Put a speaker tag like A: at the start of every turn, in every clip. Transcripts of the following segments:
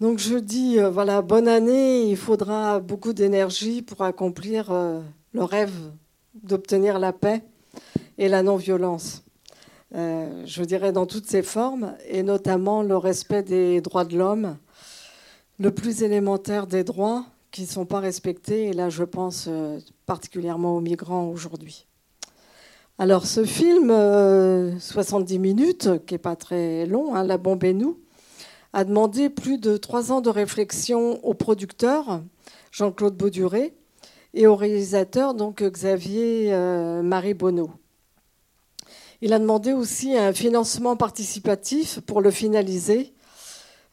A: Donc je dis, euh, voilà, bonne année, il faudra beaucoup d'énergie pour accomplir euh, le rêve d'obtenir la paix et la non-violence. Euh, je dirais dans toutes ses formes, et notamment le respect des droits de l'homme, le plus élémentaire des droits qui ne sont pas respectés, et là je pense particulièrement aux migrants aujourd'hui. Alors ce film, 70 minutes, qui n'est pas très long, hein, La bombe et nous, a demandé plus de trois ans de réflexion au producteur, Jean-Claude Bauduré, et au réalisateur, donc Xavier euh, Marie Bonneau. Il a demandé aussi un financement participatif pour le finaliser.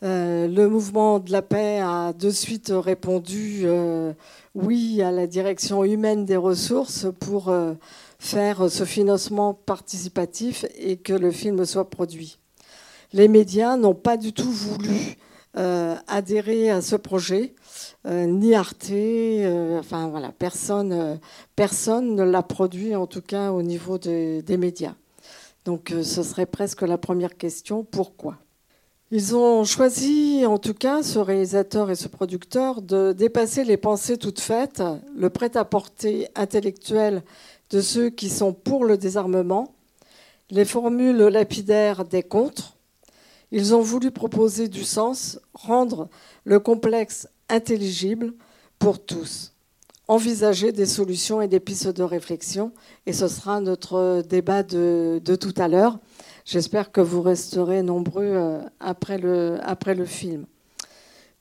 A: Euh, le mouvement de la paix a de suite répondu euh, oui à la direction humaine des ressources pour faire ce financement participatif et que le film soit produit les médias n'ont pas du tout voulu euh, adhérer à ce projet, euh, ni Arte, euh, personne, personne ne l'a produit en tout cas au niveau des médias. Donc ce serait presque la première question, pourquoi? Ils ont choisi en tout cas, ce réalisateur et ce producteur, de dépasser les pensées toutes faites, le prêt-à-porter intellectuel de ceux qui sont pour le désarmement, les formules lapidaires des contre, ils ont voulu proposer du sens, rendre le complexe intelligible pour tous, envisager des solutions et des pistes de réflexion. Et ce sera notre débat de, tout à l'heure. J'espère que vous resterez nombreux euh, après le, après le film.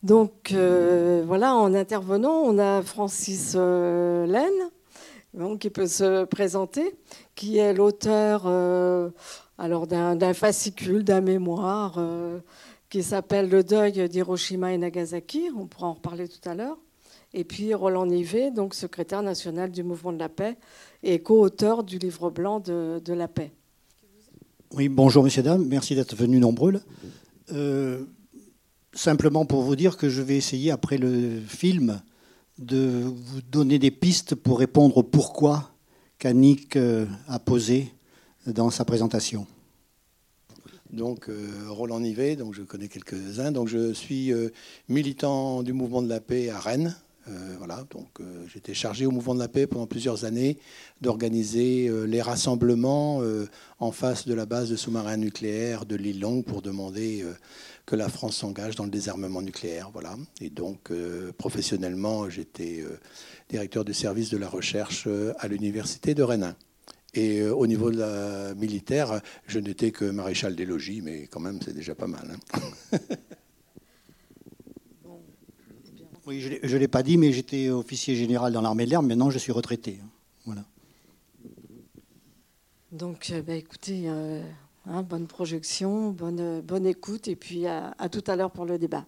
A: Donc euh, voilà, en intervenant, on a Francis euh, Laine, qui peut se présenter, qui est l'auteur alors d'un fascicule, d'un mémoire euh, qui s'appelle Le deuil d'Hiroshima et Nagasaki. On pourra en reparler tout à l'heure. Et puis Roland Nivet, donc secrétaire national du mouvement de la paix et co-auteur du livre blanc de, la paix.
B: Oui, bonjour messieurs, dames, merci d'être venus nombreux. Euh, simplement pour vous dire que je vais essayer, après le film, de vous donner des pistes pour répondre au pourquoi qu'Annick euh, a posé dans sa présentation.
C: Donc euh, Roland Nivet, donc je connais quelques-uns. Donc je suis euh, militant du mouvement de la paix à Rennes. Euh, voilà, donc j'étais chargé au mouvement de la paix pendant plusieurs années d'organiser les rassemblements en face de la base de sous-marins nucléaires de l'île Longue pour demander que la France s'engage dans le désarmement nucléaire. Voilà. Et donc professionnellement, j'étais directeur du service de la recherche à l'université de Rennes. Et euh, au niveau de la militaire, je n'étais que maréchal des logis, mais quand même, c'est déjà pas mal. Hein.
B: oui, je ne l'ai pas dit, mais j'étais officier général dans l'armée de l'air. Maintenant, je suis retraité. Hein. Voilà.
A: Donc, euh, bah, écoutez, euh, hein, bonne projection, bonne, bonne écoute, et puis à tout à l'heure pour le débat.